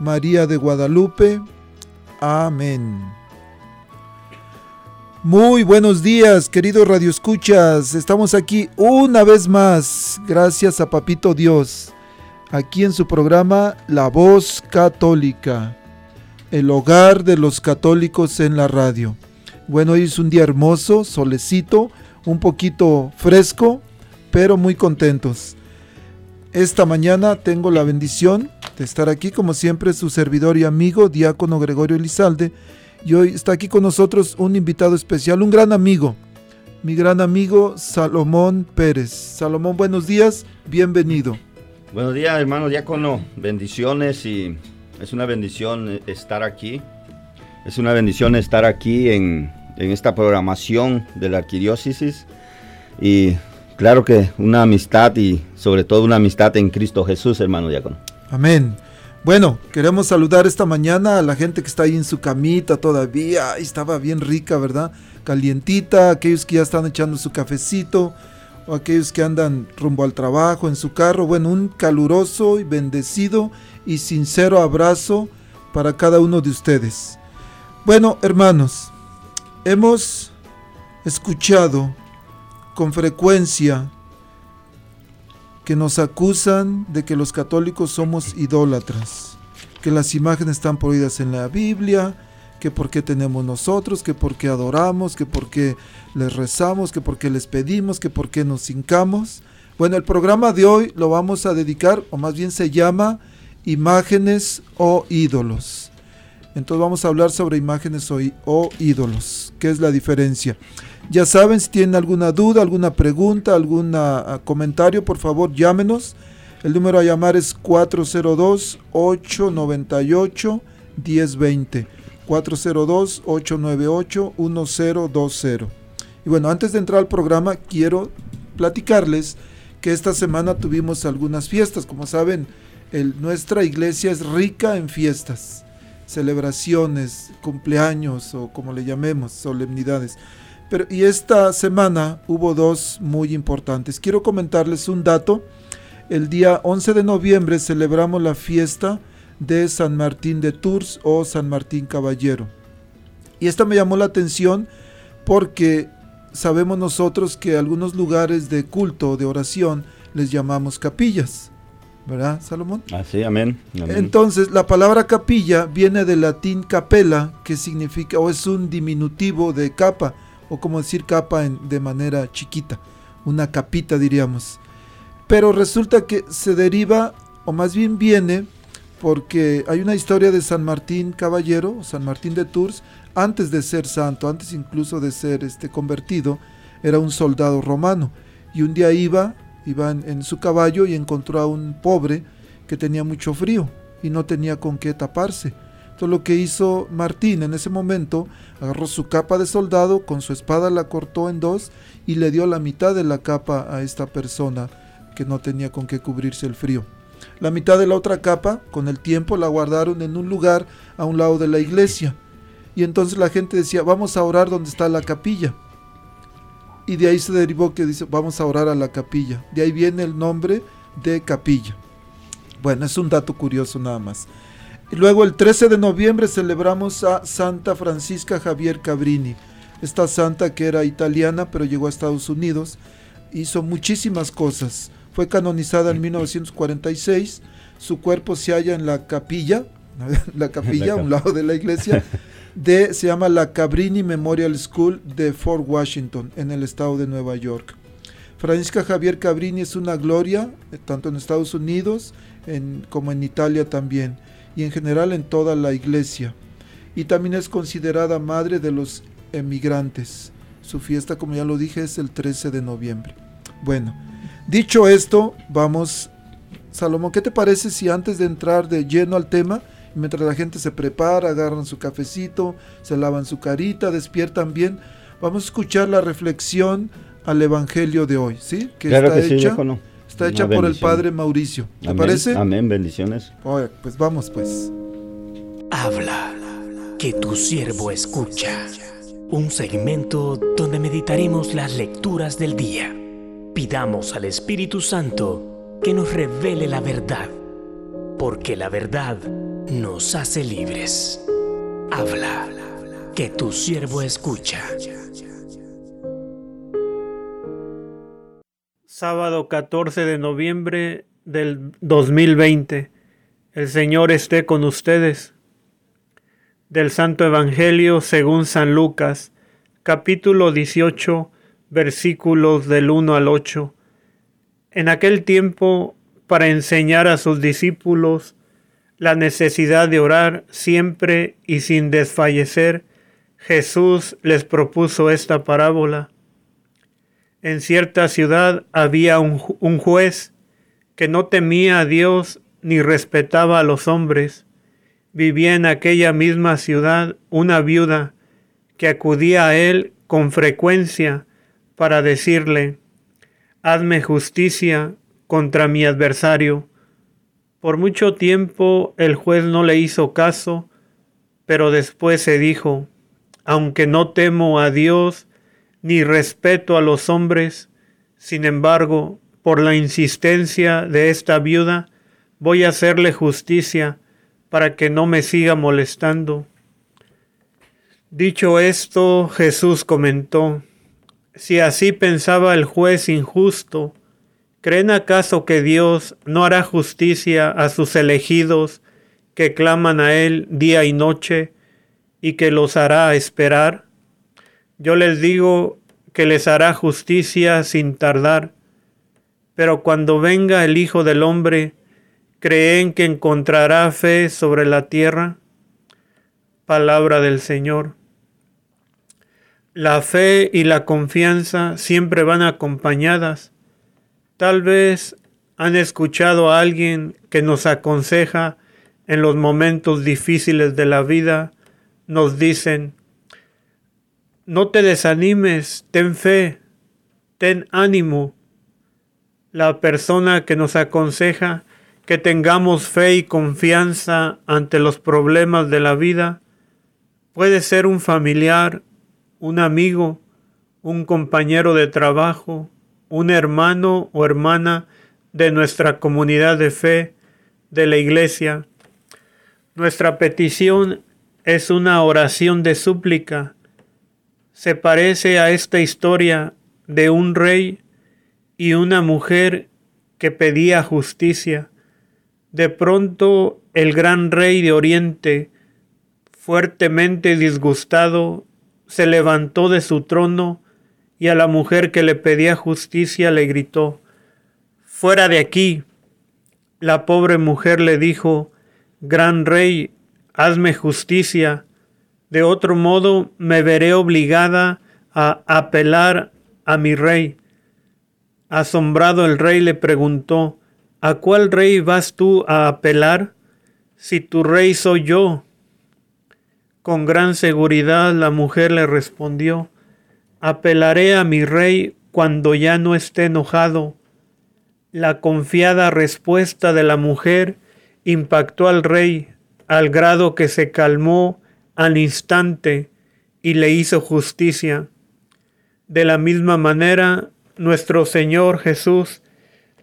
María de Guadalupe. Amén. Muy buenos días, queridos radioescuchas. Estamos aquí una vez más, gracias a Papito Dios, aquí en su programa La Voz Católica, el hogar de los católicos en la radio. Bueno, hoy es un día hermoso, solecito, un poquito fresco, pero muy contentos. Esta mañana tengo la bendición de estar aquí, como siempre, su servidor y amigo, diácono Gregorio Elizalde. Y hoy está aquí con nosotros un invitado especial, un gran amigo, mi gran amigo Salomón Pérez. Salomón, buenos días, bienvenido. Buenos días, hermano diácono, bendiciones y es una bendición estar aquí. Es una bendición estar aquí en, en esta programación de la arquidiócesis y Claro que una amistad y sobre todo una amistad en Cristo Jesús, hermano diácono. Amén. Bueno, queremos saludar esta mañana a la gente que está ahí en su camita todavía. estaba bien rica, ¿verdad? Calientita, aquellos que ya están echando su cafecito, o aquellos que andan rumbo al trabajo en su carro. Bueno, un caluroso y bendecido y sincero abrazo para cada uno de ustedes. Bueno, hermanos, hemos escuchado con frecuencia que nos acusan de que los católicos somos idólatras, que las imágenes están prohibidas en la Biblia, que por qué tenemos nosotros, que por qué adoramos, que por qué les rezamos, que por qué les pedimos, que por qué nos hincamos. Bueno, el programa de hoy lo vamos a dedicar, o más bien se llama Imágenes o ídolos. Entonces vamos a hablar sobre imágenes o, o ídolos. ¿Qué es la diferencia? Ya saben, si tienen alguna duda, alguna pregunta, algún ah, comentario, por favor llámenos. El número a llamar es 402-898-1020. 402-898-1020. Y bueno, antes de entrar al programa, quiero platicarles que esta semana tuvimos algunas fiestas. Como saben, nuestra iglesia es rica en fiestas, celebraciones, cumpleaños o como le llamemos, solemnidades y esta semana hubo dos muy importantes. Quiero comentarles un dato. El día 11 de noviembre celebramos la fiesta de San Martín de Tours o San Martín Caballero. Y esta me llamó la atención porque sabemos nosotros que algunos lugares de culto, de oración, les llamamos capillas. ¿Verdad, Salomón? Así, amén, amén. Entonces, la palabra capilla viene del latín capella, que significa, o es un diminutivo de capa, o como decir capa de manera chiquita, una capita diríamos. Pero resulta que se deriva, o más bien viene, porque hay una historia de San Martín Caballero, San Martín de Tours, antes de ser santo, antes incluso de ser este convertido, era un soldado romano y un día iba, iba en, su caballo y encontró a un pobre que tenía mucho frío y no tenía con qué taparse. Entonces lo que hizo Martín en ese momento, agarró su capa de soldado, con su espada la cortó en dos y le dio la mitad de la capa a esta persona que no tenía con qué cubrirse el frío. La mitad de la otra capa, con el tiempo, la guardaron en un lugar a un lado de la iglesia. Y entonces la gente decía, vamos a orar donde está la capilla. Y de ahí se derivó que dice, vamos a orar a la capilla. De ahí viene el nombre de capilla. Bueno, es un dato curioso nada más. Y luego el 13 de noviembre celebramos a Santa Francisca Javier Cabrini. Esta santa que era italiana pero llegó a Estados Unidos, hizo muchísimas cosas. Fue canonizada en 1946. Su cuerpo se halla en la capilla, la capilla a un lado de la iglesia, de, se llama la Cabrini Memorial School de Fort Washington, en el estado de Nueva York. Francisca Javier Cabrini es una gloria, eh, tanto en Estados Unidos como en Italia también, y en general en toda la iglesia. Y también es considerada madre de los emigrantes. Su fiesta, como ya lo dije, es el 13 de noviembre. Bueno, Dicho esto, vamos, Salomón, ¿qué te parece si antes de entrar de lleno al tema, mientras la gente se prepara, agarran su cafecito, se lavan su carita, despiertan bien, vamos a escuchar la reflexión al Evangelio de hoy, ¿sí? Que está hecha, está hecha por el Padre Mauricio. ¿Te parece? Amén, bendiciones. pues vamos pues. Habla, que tu siervo escucha. Un segmento donde meditaremos las lecturas del día Pidamos al Espíritu Santo que nos revele la verdad, porque la verdad nos hace libres. Habla, que tu siervo escucha. Sábado 14 de noviembre del 2020. El Señor esté con ustedes. Del Santo Evangelio según San Lucas, capítulo 18, versículos del 1 al 8. En aquel tiempo, para enseñar a sus discípulos la necesidad de orar siempre y sin desfallecer, Jesús les propuso esta parábola. En cierta ciudad había un, juez que no temía a Dios ni respetaba a los hombres. Vivía en aquella misma ciudad una viuda que acudía a él con frecuencia para decirle, hazme justicia contra mi adversario. Por mucho tiempo el juez no le hizo caso, pero después se dijo, aunque no temo a Dios ni respeto a los hombres, sin embargo, por la insistencia de esta viuda, voy a hacerle justicia para que no me siga molestando. Dicho esto, Jesús comentó, si así pensaba el juez injusto, ¿creen acaso que Dios no hará justicia a sus elegidos que claman a Él día y noche y que los hará esperar? Yo les digo que les hará justicia sin tardar, pero cuando venga el Hijo del Hombre, ¿creen que encontrará fe sobre la tierra? Palabra del Señor. La fe y la confianza siempre van acompañadas. Tal vez han escuchado a alguien que nos aconseja en los momentos difíciles de la vida. Nos dicen, no te desanimes, ten fe, ten ánimo. La persona que nos aconseja que tengamos fe y confianza ante los problemas de la vida puede ser un familiar, un amigo, un compañero de trabajo, un hermano o hermana de nuestra comunidad de fe, de la iglesia. Nuestra petición es una oración de súplica. Se parece a esta historia de un rey y una mujer que pedía justicia. De pronto el gran rey de Oriente, fuertemente disgustado, se levantó de su trono y a la mujer que le pedía justicia le gritó, Fuera de aquí. La pobre mujer le dijo, Gran Rey, hazme justicia, de otro modo me veré obligada a apelar a mi rey. Asombrado el rey le preguntó, ¿A cuál rey vas tú a apelar? Si tu rey soy yo. Con gran seguridad la mujer le respondió, Apelaré a mi rey cuando ya no esté enojado. La confiada respuesta de la mujer impactó al rey al grado que se calmó al instante y le hizo justicia. De la misma manera, nuestro Señor Jesús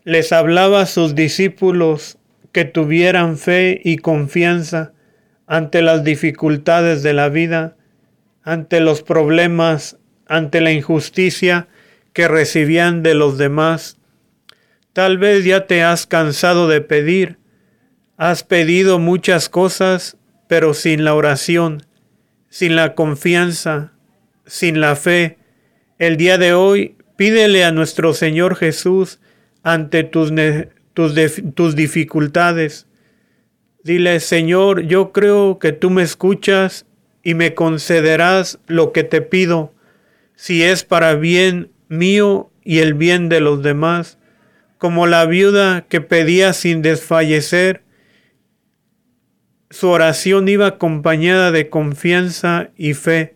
les hablaba a sus discípulos que tuvieran fe y confianza ante las dificultades de la vida, ante los problemas, ante la injusticia que recibían de los demás. Tal vez ya te has cansado de pedir, has pedido muchas cosas pero sin la oración, sin la confianza, sin la fe, el día de hoy pídele a nuestro Señor Jesús ante tus, tus, tus dificultades. Dile, Señor, yo creo que tú me escuchas y me concederás lo que te pido, si es para bien mío y el bien de los demás, como la viuda que pedía sin desfallecer, su oración iba acompañada de confianza y fe.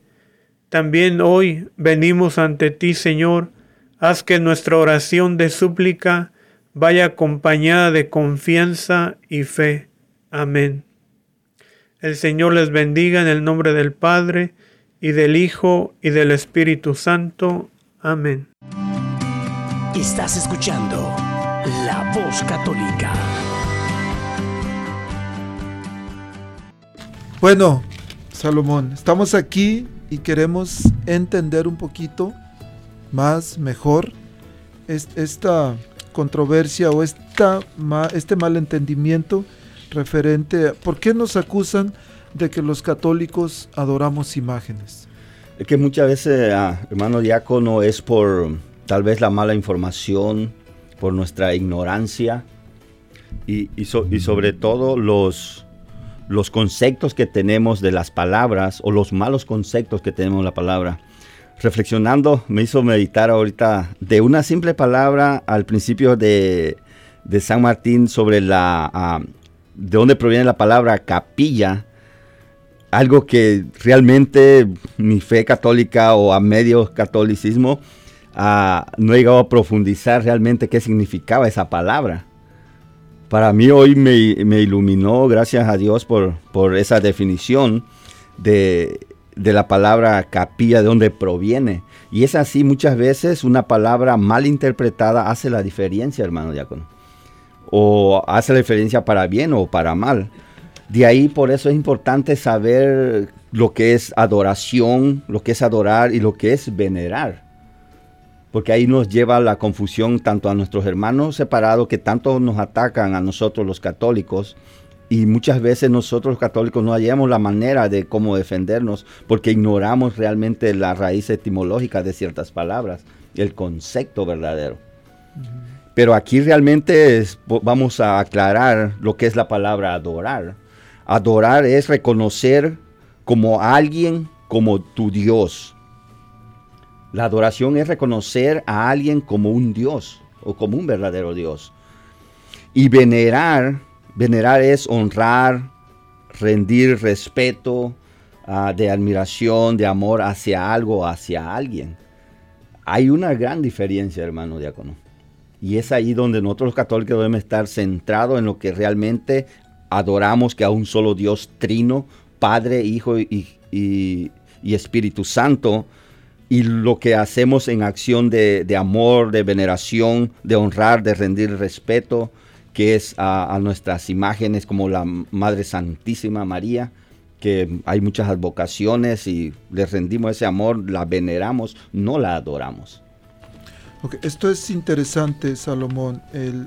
También hoy venimos ante ti, Señor. Haz que nuestra oración de súplica vaya acompañada de confianza y fe. Amén. El Señor les bendiga en el nombre del Padre, y del Hijo, y del Espíritu Santo. Amén. Estás escuchando La Voz Católica. Bueno, Salomón, estamos aquí y queremos entender un poquito más, mejor, esta controversia o esta, este malentendimiento referente a por qué nos acusan de que los católicos adoramos imágenes. Es que muchas veces, ah, hermano diácono, es por tal vez la mala información, por nuestra ignorancia y, y sobre todo los, los conceptos que tenemos de las palabras o los malos conceptos que tenemos de la palabra. Reflexionando me hizo meditar ahorita de una simple palabra al principio de, San Martín sobre la ah, de dónde proviene la palabra capilla, algo que realmente mi fe católica o a medio catolicismo ah, no he llegado a profundizar realmente qué significaba esa palabra para mí hoy me, iluminó, gracias a Dios por, esa definición de, la palabra capilla, de dónde proviene. Y es así, muchas veces una palabra mal interpretada hace la diferencia, hermano diácono. O hace la diferencia para bien o para mal. De ahí por eso es importante saber lo que es adoración, lo que es adorar y lo que es venerar porque ahí nos lleva la confusión tanto a nuestros hermanos separados que tanto nos atacan a nosotros los católicos y muchas veces nosotros los católicos no hallamos la manera de cómo defendernos porque ignoramos realmente la raíz etimológica de ciertas palabras, el concepto verdadero. Pero aquí realmente vamos a aclarar lo que es la palabra adorar. Adorar es reconocer como alguien, como tu Dios, la adoración es reconocer a alguien como un Dios o como un verdadero Dios. Y venerar, venerar es honrar, rendir respeto, ah, de admiración, de amor hacia algo, hacia alguien. Hay una gran diferencia, hermano diácono. Y es ahí donde nosotros los católicos debemos estar centrados en lo que realmente adoramos, que a un solo Dios trino, Padre, Hijo y, y Espíritu Santo, y lo que hacemos en acción de, amor, de veneración, de honrar, de rendir respeto, que es a, nuestras imágenes como la Madre Santísima María, que hay muchas advocaciones y le rendimos ese amor, la veneramos, no la adoramos. esto es interesante, Salomón.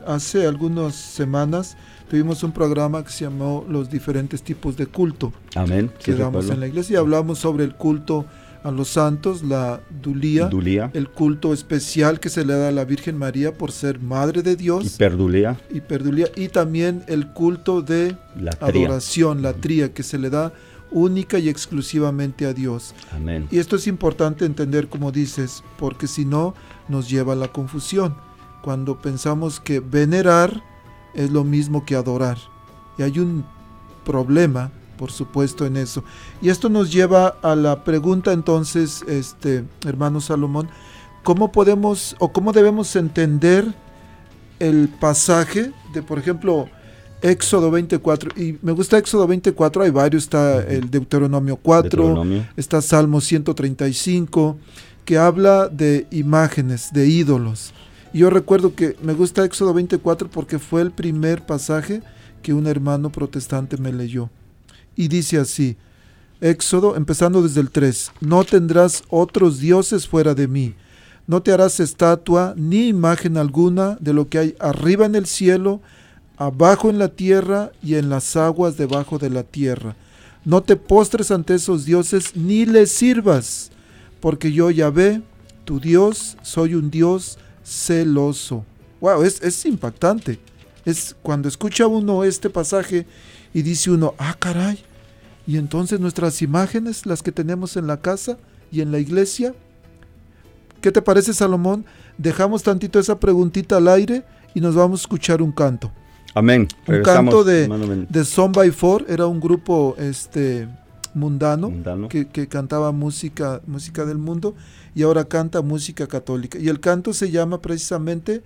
hace algunas semanas tuvimos un programa que se llamó Los diferentes tipos de culto. Amén. Que damos en la iglesia y hablamos sobre el culto a los santos, la dulía, Dulía. el culto especial que se le da a la Virgen María por ser Madre de Dios, Hiperdulía. hiperdulía, y también el culto de La adoración, la tría, que se le da única y exclusivamente a Dios. Amén. Y esto es importante entender, como dices, porque si no nos lleva a la confusión. Cuando pensamos que venerar es lo mismo que adorar. Y hay un problema, por supuesto, en eso. Y esto nos lleva a la pregunta entonces, este, hermano Salomón, ¿cómo podemos o cómo debemos entender el pasaje de, por ejemplo, Éxodo 24? Y me gusta Éxodo 24, hay varios, está el Deuteronomio 4, Deuteronomio. está Salmo 135, que habla de imágenes, de ídolos. Y yo recuerdo que me gusta Éxodo 24 porque fue el primer pasaje que un hermano protestante me leyó. Y dice así, Éxodo, empezando desde el 3, no tendrás otros dioses fuera de mí, no te harás estatua ni imagen alguna de lo que hay arriba en el cielo, abajo en la tierra y en las aguas debajo de la tierra. No te postres ante esos dioses ni les sirvas, porque yo Yahvé, tu Dios, soy un Dios celoso. Wow, es, es impactante. Es cuando escucha uno este pasaje y dice uno, ah, caray. Y entonces nuestras imágenes, las que tenemos en la casa y en la iglesia. ¿Qué te parece, Salomón? Dejamos tantito esa preguntita al aire y nos vamos a escuchar un canto. Amén. Un Regresamos, canto de, de Son by Four, era un grupo este, mundano, Mundano. Que, que cantaba música, música del mundo y ahora canta música católica. Y el canto se llama precisamente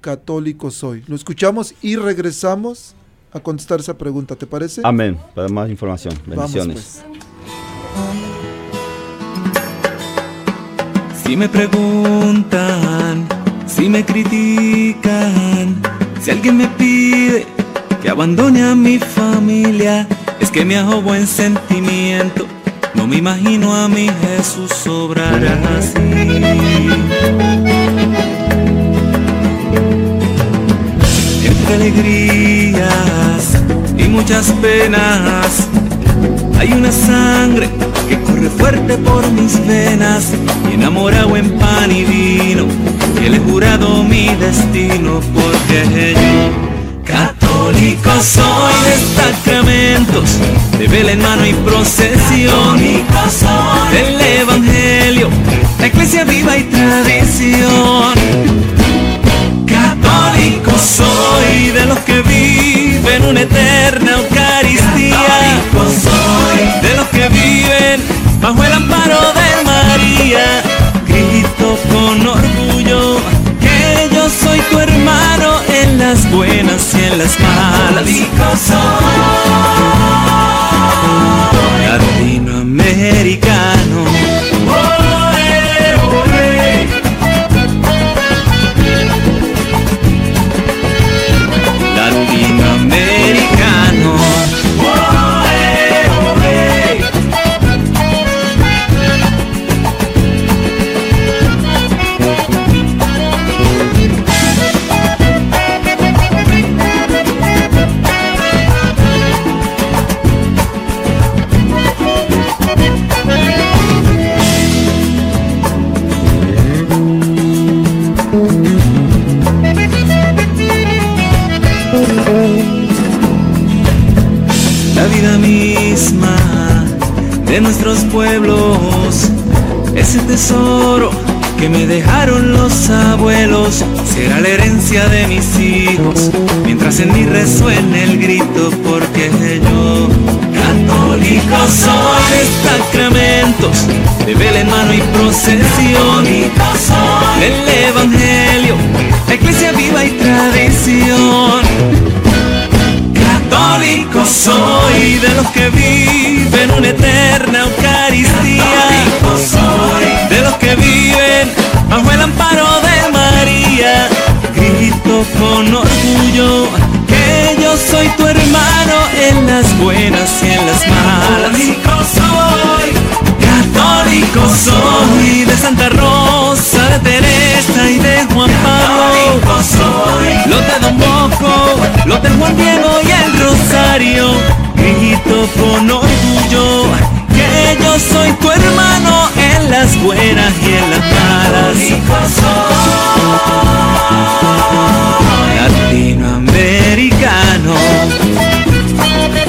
Católico Soy. Lo escuchamos y regresamos a contestar esa pregunta, ¿te parece? Amén. Para más información. Vamos, Bendiciones. pues. Si me preguntan, si me critican, si alguien me pide que abandone a mi familia, es que me hago buen sentimiento. No me imagino a mi Jesús obrar así. Entre y muchas penas. Hay una sangre que corre fuerte por mis venas y enamorado en pan y vino que le he jurado mi destino porque yo católico soy de sacramentos de vela en mano y procesión del evangelio la iglesia viva y tradición. Católico soy de los que viven una eterna Eucaristía. soy de los que viven bajo el amparo de María. Grito con orgullo que yo soy tu hermano en las buenas y en las malas. soy latinoamericano. Tesoro que me dejaron los abuelos. Será la herencia de mis hijos mientras en mí resuene el grito porque yo católico soy sacramentos de vela en mano y procesión del evangelio la iglesia viva y tradición Católico soy de los que viven una eterna Eucaristía. Bajo el amparo de María. Grito con orgullo que yo soy tu hermano en las buenas y en las malas. Católico soy, católico soy de Santa Rosa, de Teresa y de Juan Pablo. soy los de Don Bosco, los del Juan Diego y el Rosario. Grito con orgullo que yo soy tu hermano en las buenas y en las malas. Latinoamericano. Latinoamericano.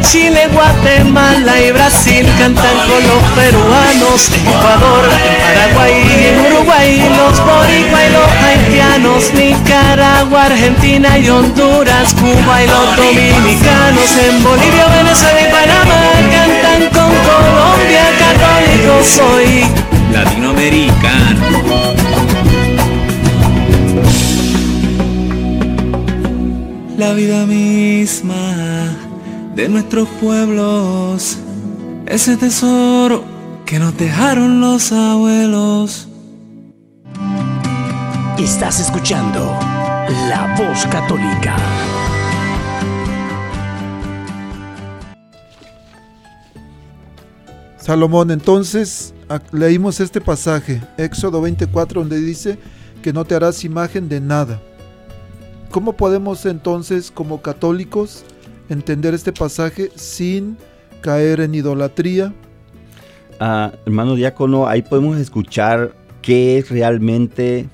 Chile, Guatemala y Brasil, cantan con los peruanos, en Ecuador, en Paraguay y en Uruguay, los boricua y los haitianos, Nicaragua, Argentina y Honduras, Cuba y los dominicanos, en Bolivia, Venezuela y Panamá, cantan con Colombia, católico soy. latinoamericano. La vida misma de nuestros pueblos, ese tesoro que nos dejaron los abuelos. Estás escuchando La Voz Católica. Salomón, entonces leímos este pasaje, Éxodo 24, donde dice que no te harás imagen de nada. ¿Cómo podemos entonces, como católicos, entender este pasaje sin caer en idolatría? Ah, hermano diácono, ahí podemos escuchar qué es realmente,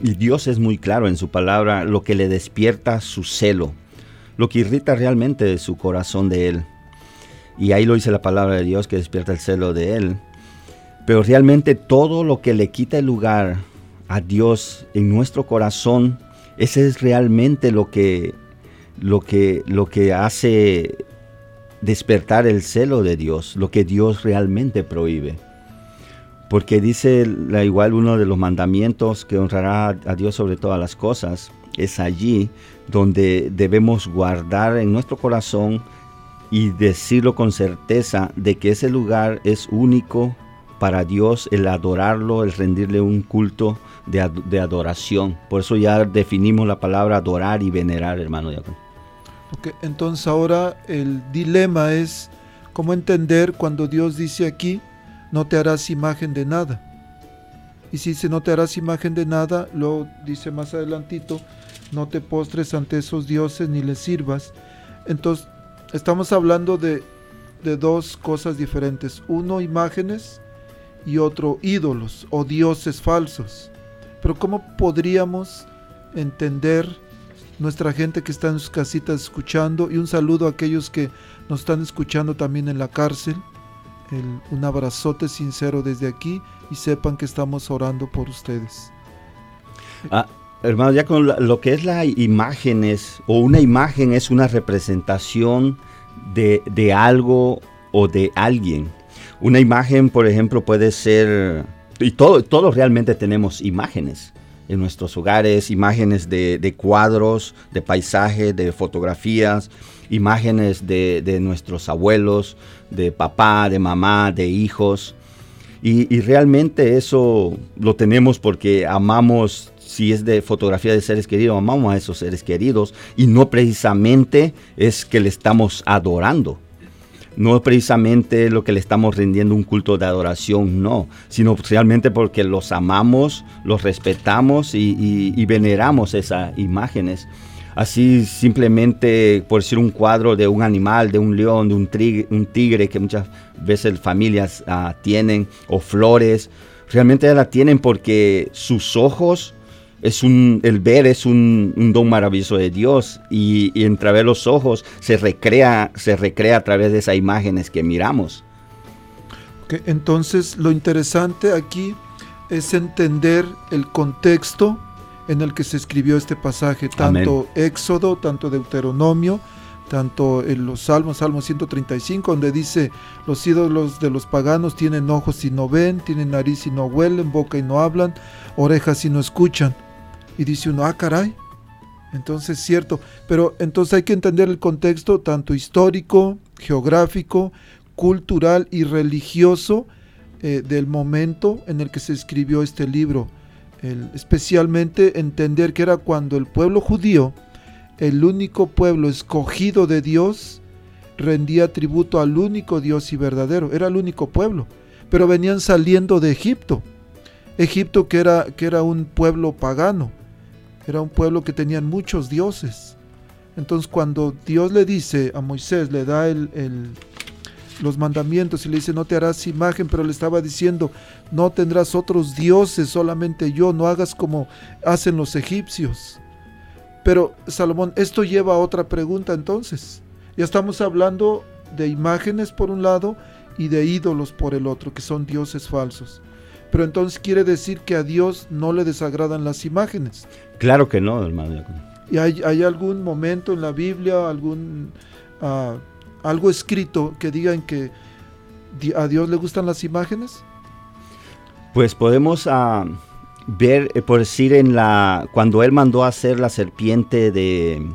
Dios es muy claro en su palabra, lo que le despierta su celo, lo que irrita realmente su corazón de Él. Y ahí lo dice la palabra de Dios que despierta el celo de Él. Pero realmente todo lo que le quita el lugar a Dios en nuestro corazón, ese es realmente lo que, lo que, lo que hace despertar el celo de Dios, lo que Dios realmente prohíbe. Porque dice la, igual uno de los mandamientos que honrará a Dios sobre todas las cosas, es allí donde debemos guardar en nuestro corazón y decirlo con certeza de que ese lugar es único para Dios, el adorarlo, el rendirle un culto de, ad- de adoración. Por eso ya definimos la palabra adorar y venerar, hermano. Ok, entonces ahora el dilema es cómo entender cuando Dios dice aquí, no te harás imagen de nada. Y si dice no te harás imagen de nada, luego dice más adelantito, no te postres ante esos dioses ni les sirvas. Entonces, estamos hablando de, de dos cosas diferentes. Uno, imágenes y otro, ídolos o dioses falsos. Pero ¿cómo podríamos entender nuestra gente que está en sus casitas escuchando y un saludo a aquellos que nos están escuchando también en la cárcel. El- un abrazote sincero desde aquí y sepan que estamos orando por ustedes. Ah, hermano, ya con lo que es la imágenes, o una imagen es una representación de, de algo o de alguien. Una imagen, por ejemplo, puede ser, y todo, todos realmente tenemos imágenes en nuestros hogares, imágenes de, de cuadros, de paisajes, de fotografías, imágenes de, de nuestros abuelos, de papá, de mamá, de hijos. Y, y realmente eso lo tenemos porque amamos, si es de fotografía de seres queridos, amamos a esos seres queridos y no precisamente es que le estamos adorando. No es precisamente lo que le estamos rindiendo un culto de adoración, no, sino realmente porque los amamos, los respetamos y, veneramos esas imágenes. Así simplemente por decir un cuadro de un animal, de un león, de un tigre que muchas veces familias ah, tienen, o flores, realmente la tienen porque sus ojos, es un, el ver es un, un don maravilloso de Dios y, y los ojos se recrea, se recrea a través de esas imágenes que miramos. Entonces, lo interesante aquí es entender el contexto en el que se escribió este pasaje, tanto Éxodo, tanto Deuteronomio, tanto en los Salmos, Salmo 135, donde dice, los ídolos de los paganos tienen ojos y no ven, tienen nariz y no huelen, boca y no hablan, orejas y no escuchan. Y dice uno, ah, caray. Entonces, cierto, pero entonces hay que entender el contexto tanto histórico, geográfico, cultural y religioso eh, del momento en el que se escribió este libro. Especialmente entender que era cuando el pueblo judío, el único pueblo escogido de Dios, rendía tributo al único Dios y verdadero. Era el único pueblo. Pero venían saliendo de Egipto. Egipto que era, que era un pueblo pagano. Era un pueblo que tenían muchos dioses. Entonces cuando Dios le dice a Moisés, le da los mandamientos y le dice, no te harás imagen, pero le estaba diciendo, no tendrás otros dioses, solamente yo, no hagas como hacen los egipcios. Pero Salomón, esto lleva a otra pregunta entonces. Ya estamos hablando de imágenes por un lado y de ídolos por el otro, que son dioses falsos. Pero entonces quiere decir que a Dios no le desagradan las imágenes. Claro que no, hermano. ¿Y hay, hay algún momento en la Biblia, algún ah, algo escrito que digan que a Dios le gustan las imágenes? Pues podemos ah, ver, eh, por decir, en la cuando él mandó a hacer la serpiente de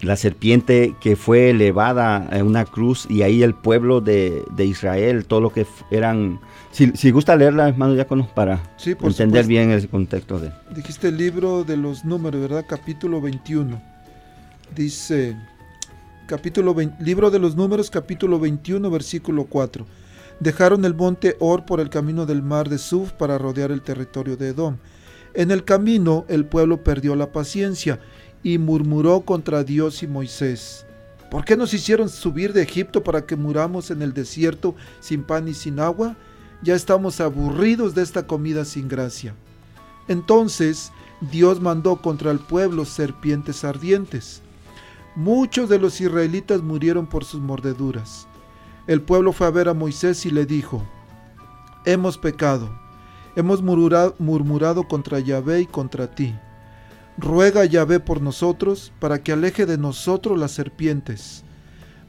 la serpiente que fue elevada en una cruz y ahí el pueblo de, de Israel, todo lo que eran. Si, si gusta leerla, hermano diácono, para Sí, entender supuesto. bien el contexto de. Dijiste el libro de los números, ¿verdad? Capítulo 21. Dice, capítulo 20 libro de los números, capítulo 21, versículo 4. Dejaron el monte Or por el camino del mar de Suf para rodear el territorio de Edom. En el camino el pueblo perdió la paciencia y murmuró contra Dios y Moisés. ¿Por qué nos hicieron subir de Egipto para que muramos en el desierto sin pan y sin agua? Ya estamos aburridos de esta comida sin gracia. Entonces Dios mandó contra el pueblo serpientes ardientes. Muchos de los israelitas murieron por sus mordeduras. El pueblo fue a ver a Moisés y le dijo, Hemos pecado, hemos murmurado, contra Yahvé y contra ti. Ruega Yahvé por nosotros para que aleje de nosotros las serpientes.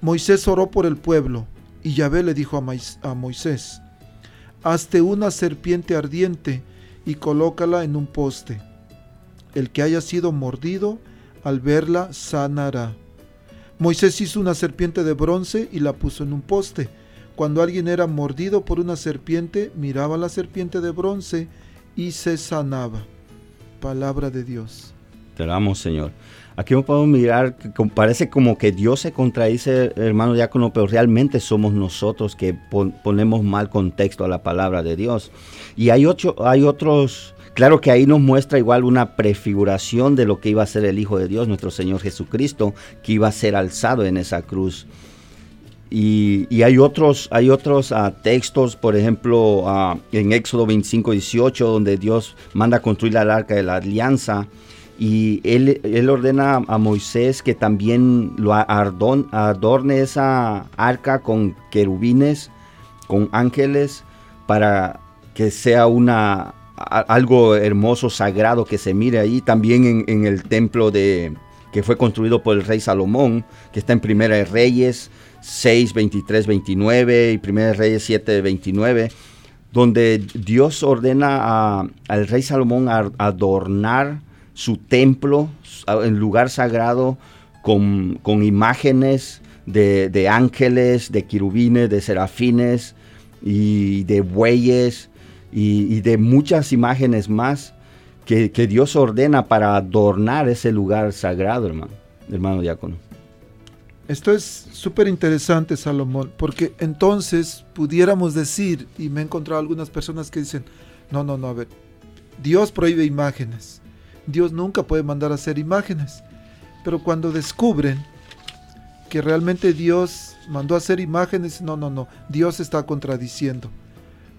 Moisés oró por el pueblo y Yahvé le dijo a Moisés, Hazte una serpiente ardiente y colócala en un poste. El que haya sido mordido, al verla, sanará. Moisés hizo una serpiente de bronce y la puso en un poste. Cuando alguien era mordido por una serpiente, miraba la serpiente de bronce y se sanaba. Palabra de Dios. Te amo, Señor. Aquí podemos mirar, parece como que Dios se contradice, hermano diácono, pero realmente somos nosotros que pon- ponemos mal contexto a la palabra de Dios. Y hay, ocho, hay otros, claro que ahí nos muestra igual una prefiguración de lo que iba a ser el Hijo de Dios, nuestro Señor Jesucristo, que iba a ser alzado en esa cruz. Y, y hay otros, hay otros ah, textos, por ejemplo, ah, en Éxodo 25, 18, donde Dios manda construir el arca de la alianza. Y él, ordena a Moisés que también lo adorne esa arca con querubines, con ángeles, para que sea una, algo hermoso, sagrado que se mire ahí. También en, el templo de, que fue construido por el rey Salomón, que está en Primera de Reyes 6, 23, 29 y Primera de Reyes 7, 29, donde Dios ordena al rey Salomón adornar su templo, el lugar sagrado, con, con imágenes de, de ángeles, de querubines, de serafines, y de bueyes y, y de muchas imágenes más que, que Dios ordena para adornar ese lugar sagrado, hermano, hermano diácono. Esto es súper interesante, Salomón, porque entonces pudiéramos decir, y me he encontrado algunas personas que dicen, no, no, no, a ver, Dios prohíbe imágenes. Dios nunca puede mandar a hacer imágenes. Pero cuando descubren que realmente Dios mandó a hacer imágenes, no, no, no, Dios está contradiciendo.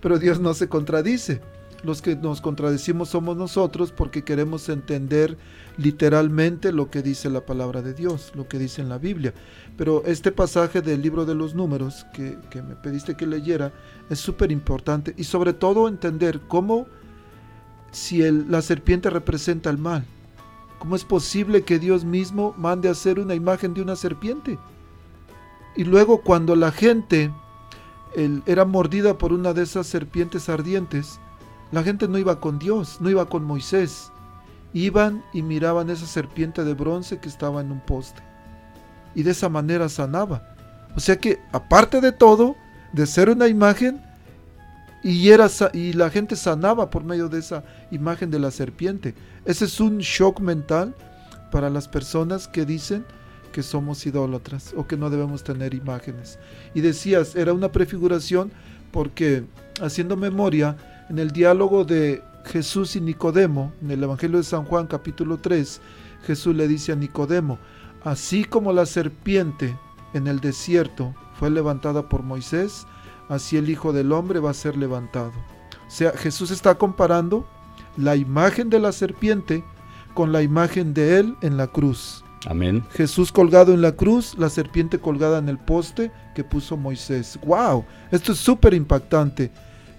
Pero Dios no se contradice. Los que nos contradecimos somos nosotros porque queremos entender literalmente lo que dice la palabra de Dios, lo que dice en la Biblia. Pero este pasaje del libro de los números que, que me pediste que leyera es súper importante y sobre todo entender cómo si el- la serpiente representa el mal. ¿Cómo es posible que Dios mismo mande a hacer una imagen de una serpiente? Y luego cuando la gente era mordida por una de esas serpientes ardientes, la gente no iba con Dios, no iba con Moisés. Iban y miraban esa serpiente de bronce que estaba en un poste. Y de esa manera sanaba. O sea que, aparte de todo, de ser una imagen, y, era, y la gente sanaba por medio de esa imagen de la serpiente. Ese es un shock mental para las personas que dicen que somos idólatras o que no debemos tener imágenes. Y decías, era una prefiguración porque, haciendo memoria, en el diálogo de Jesús y Nicodemo, en el Evangelio de San Juan capítulo 3, Jesús le dice a Nicodemo, así como la serpiente en el desierto fue levantada por Moisés, así el Hijo del Hombre va a ser levantado. O sea, Jesús está comparando la imagen de la serpiente con la imagen de él en la cruz. Amén. Jesús colgado en la cruz, la serpiente colgada en el poste que puso Moisés. ¡Wow! Esto es súper impactante.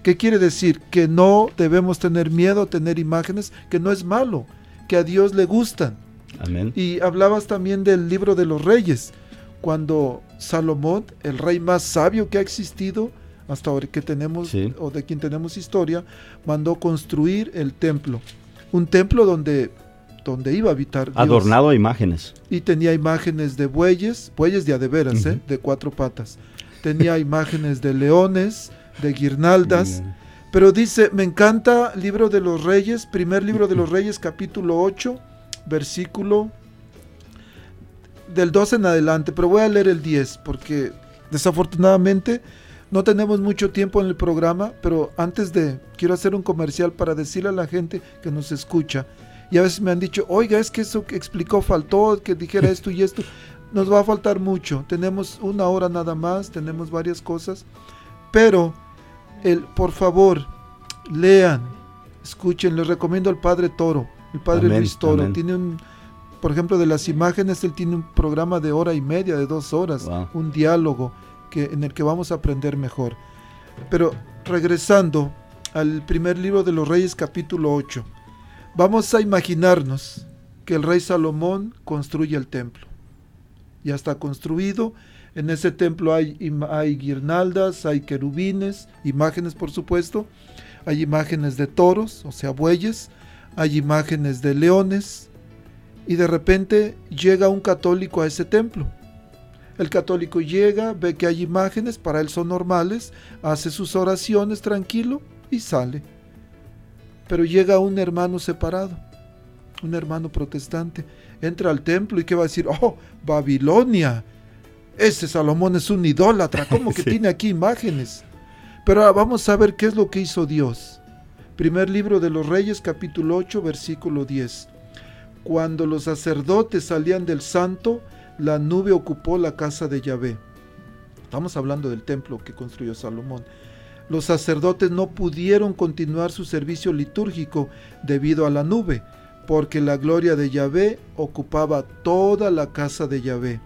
¿Qué quiere decir? Que no debemos tener miedo a tener imágenes, que no es malo, que a Dios le gustan. Amén. Y hablabas también del libro de los reyes, cuando Salomón, el rey más sabio que ha existido, hasta ahora que tenemos, Sí. o de quien tenemos historia, mandó construir el templo. Un templo donde, donde iba a habitar Dios. Adornado a imágenes. Y tenía imágenes de bueyes, bueyes de adeveras, ¿eh? Ujú. de cuatro patas. Tenía imágenes de leones, de guirnaldas. Pero dice, me encanta libro de los reyes, primer libro de los reyes, capítulo 8, versículo del 12 en adelante, pero voy a leer el 10 porque desafortunadamente no tenemos mucho tiempo en el programa, pero antes de, quiero hacer un comercial para decirle a la gente que nos escucha, y a veces me han dicho, oiga, es que eso que explicó faltó, que dijera esto y esto, nos va a faltar mucho, tenemos una hora nada más, tenemos varias cosas, pero el, por favor, lean, escuchen, les recomiendo al Padre Toro, el Padre Amén, Luis Toro, amén. tiene un, por ejemplo, de las imágenes, él tiene un programa de hora y media, de dos horas, Wow. un diálogo en el que vamos a aprender mejor. Pero regresando al primer libro de los Reyes, capítulo 8, vamos a imaginarnos que el rey Salomón construye el templo. Ya está construido. En ese templo hay guirnaldas, hay querubines, imágenes por supuesto. Hay imágenes de toros, o sea, bueyes. Hay imágenes de leones. Y de repente llega un católico a ese templo. El católico llega, ve que hay imágenes, para él son normales, hace sus oraciones tranquilo y sale. Pero llega un hermano separado, un hermano protestante, entra al templo y que va a decir, oh, Babilonia, ese Salomón es un idólatra, ¿cómo que Sí. tiene aquí imágenes? Pero ahora vamos a ver qué es lo que hizo Dios. Primer libro de los Reyes, capítulo 8, versículo 10. Cuando los sacerdotes salían del santo, la nube ocupó la casa de Yahvé. Estamos hablando del templo que construyó Salomón. Los sacerdotes no pudieron continuar su servicio litúrgico debido a la nube, porque la gloria de Yahvé ocupaba toda la casa de Yahvé.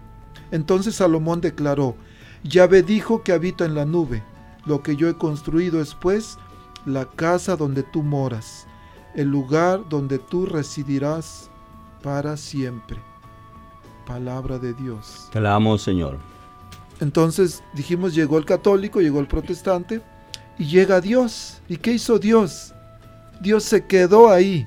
Entonces Salomón declaró, Yahvé dijo que habita en la nube, lo que yo he construido es pues la casa donde tú moras, el lugar donde tú residirás para siempre. Palabra de Dios. Te la amo, Señor. Entonces dijimos, llegó el católico, llegó el protestante y llega Dios. ¿Y qué hizo Dios? Dios se quedó ahí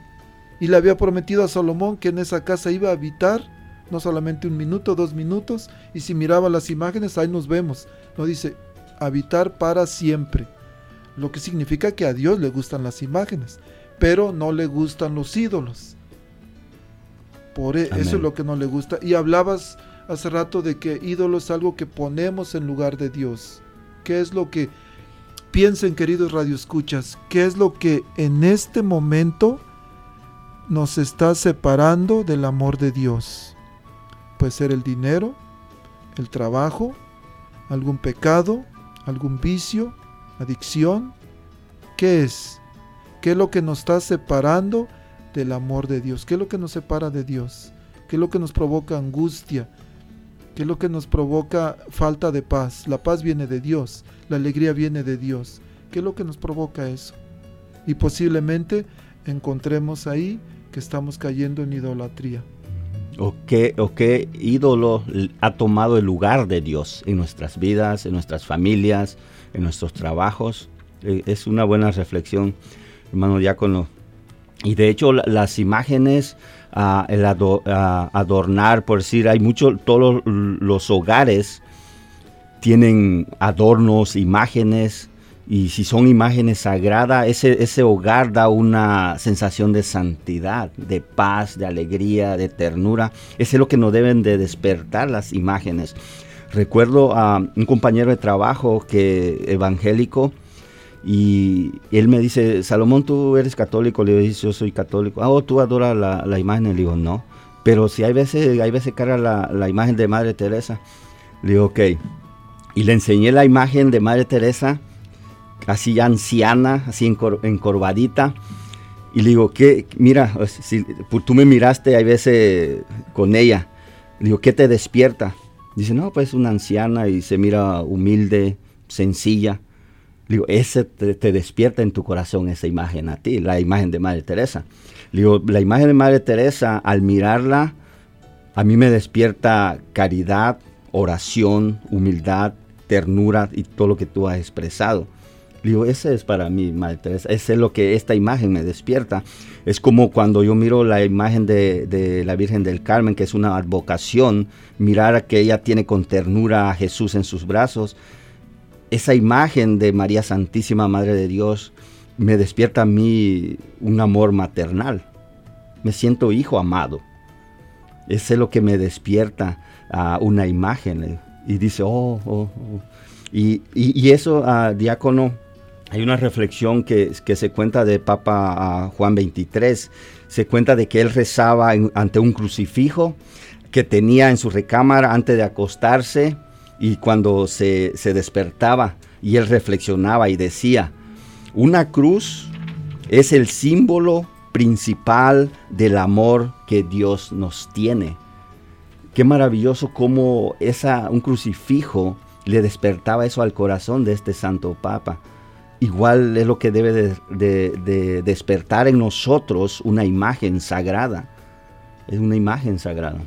y le había prometido a Salomón que en esa casa iba a habitar no solamente un minuto, dos minutos, y si miraba las imágenes, ahí nos vemos. No dice habitar para siempre. lo que significa que a Dios le gustan las imágenes, pero no le gustan los ídolos. Por e- Amén. eso es lo que no le gusta. Y hablabas hace rato de que ídolo es algo que ponemos en lugar de Dios. ¿Qué es lo que piensen, queridos radioescuchas? ¿Qué es lo que en este momento nos está separando del amor de Dios? Puede ser el dinero, el trabajo, algún pecado, algún vicio, adicción. ¿Qué es? ¿Qué es lo que nos está separando del amor de Dios? ¿Qué es lo que nos separa de Dios? ¿Qué es lo que nos provoca angustia? ¿Qué es lo que nos provoca falta de paz? La paz viene de Dios, la alegría viene de Dios. ¿Qué es lo que nos provoca eso? Y posiblemente encontremos ahí que estamos cayendo en idolatría. ¿O qué, o qué ídolo ha tomado el lugar de Dios en nuestras vidas, en nuestras familias, en nuestros trabajos? Eh, es una buena reflexión, hermano diácono. Y de hecho la- las imágenes, ah, el ah, adornar, por decir, hay muchos, todos los hogares tienen adornos, imágenes, y si son imágenes sagradas, ese, ese hogar da una sensación de santidad, de paz, de alegría, de ternura. Eso es lo que nos deben de despertar las imágenes. Recuerdo a un compañero de trabajo que evangélico y él me dice, Salomón, tú eres católico. Le digo, yo soy católico. Ah, oh, tú adoras la, la imagen. Le digo, no. Pero si hay veces, hay veces carga la, la imagen de Madre Teresa. Le digo, ok. Y le enseñé la imagen de Madre Teresa, así anciana, así encor- encorvadita. Y le digo, ¿qué? Mira, si, tú me miraste hay veces con ella. Le digo, ¿qué te despierta? Dice, no, pues una anciana y se mira humilde, sencilla. Digo, ese te, despierta en tu corazón esa imagen a ti, la imagen de Madre Teresa. Digo, la imagen de Madre Teresa, al mirarla, a mí me despierta caridad, oración, humildad, ternura y todo lo que tú has expresado. Digo, ese es para mí, Madre Teresa. Ese es lo que esta imagen me despierta. Es como cuando yo miro la imagen de, de la Virgen del Carmen, que es una advocación, mirar a que ella tiene con ternura a Jesús en sus brazos. Esa imagen de María Santísima, Madre de Dios, me despierta a mí un amor maternal. Me siento hijo amado. Ese es lo que me despierta a una imagen. eh, Y dice, oh, oh, oh. Y, y- eso, ah, diácono, hay una reflexión que, que se cuenta de Papa ah, Juan 23. Se cuenta de que él rezaba ante un crucifijo que tenía en su recámara antes de acostarse y cuando se, se despertaba y él reflexionaba y decía, una cruz es el símbolo principal del amor que Dios nos tiene. Qué maravilloso cómo esa, un crucifijo le despertaba eso al corazón de este santo papa. Igual es lo que debe de, de- de despertar en nosotros una imagen sagrada. Es una imagen sagrada.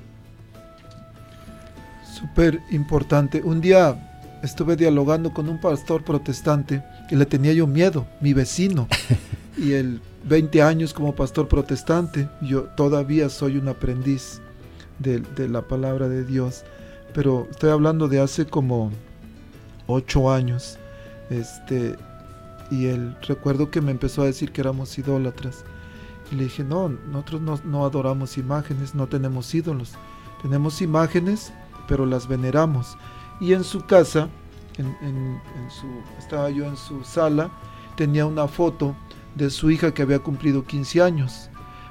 Súper importante. Un día estuve dialogando con un pastor protestante que le tenía yo miedo, mi vecino. y él, 20 años como pastor protestante, yo todavía soy un aprendiz de, de la palabra de Dios. Pero estoy hablando de hace como 8 años. Este, y él, recuerdo que me empezó a decir que éramos idólatras. Y le dije, no, nosotros no, no adoramos imágenes, no tenemos ídolos. Tenemos imágenes, pero las veneramos. Y en su casa, en, su, estaba yo en su sala, tenía una foto de su hija que había cumplido 15 años.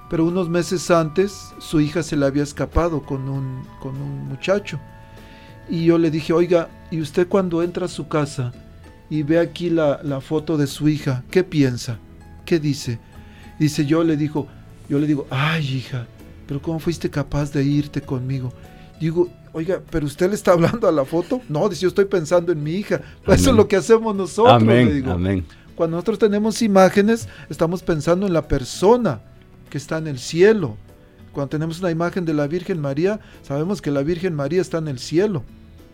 Pero unos meses antes, su hija se le había escapado con un, con un muchacho. Y yo le dije, oiga, ¿y usted cuando entra a su casa y ve aquí la, la foto de su hija, qué piensa? ¿Qué dice? Dice, yo le digo, yo le digo, ay hija, pero ¿cómo fuiste capaz de irte conmigo? Digo, oiga, pero usted le está hablando a la foto? No, dice, yo estoy pensando en mi hija. Pues eso es lo que hacemos nosotros, le amén, digo. amén. Cuando nosotros tenemos imágenes, estamos pensando en la persona que está en el cielo. Cuando tenemos una imagen de la Virgen María, sabemos que la Virgen María está en el cielo.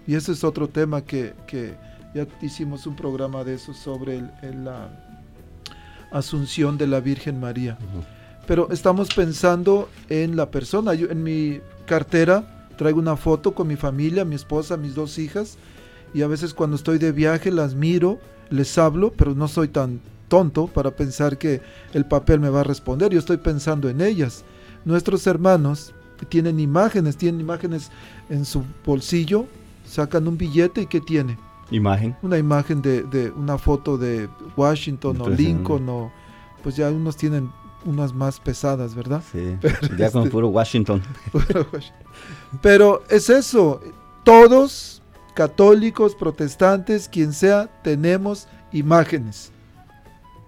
Y ese es otro tema que, que ya hicimos un programa de eso sobre el- el- la asunción de la Virgen María. Pero estamos pensando en la persona. Yo en mi cartera traigo una foto con mi familia, mi esposa, mis dos hijas. y a veces cuando estoy de viaje las miro, les hablo, pero no soy tan tonto para pensar que el papel me va a responder, yo estoy pensando en ellas. Nuestros hermanos tienen imágenes, tienen imágenes en su bolsillo, sacan un billete y ¿qué tiene? Imagen. Una imagen de, de una foto de Washington o Lincoln o pues ya unos tienen unas más pesadas, ¿verdad? Sí. Pero Ya con este- puro Washington. Pero es eso, todos, católicos, protestantes, quien sea, tenemos imágenes.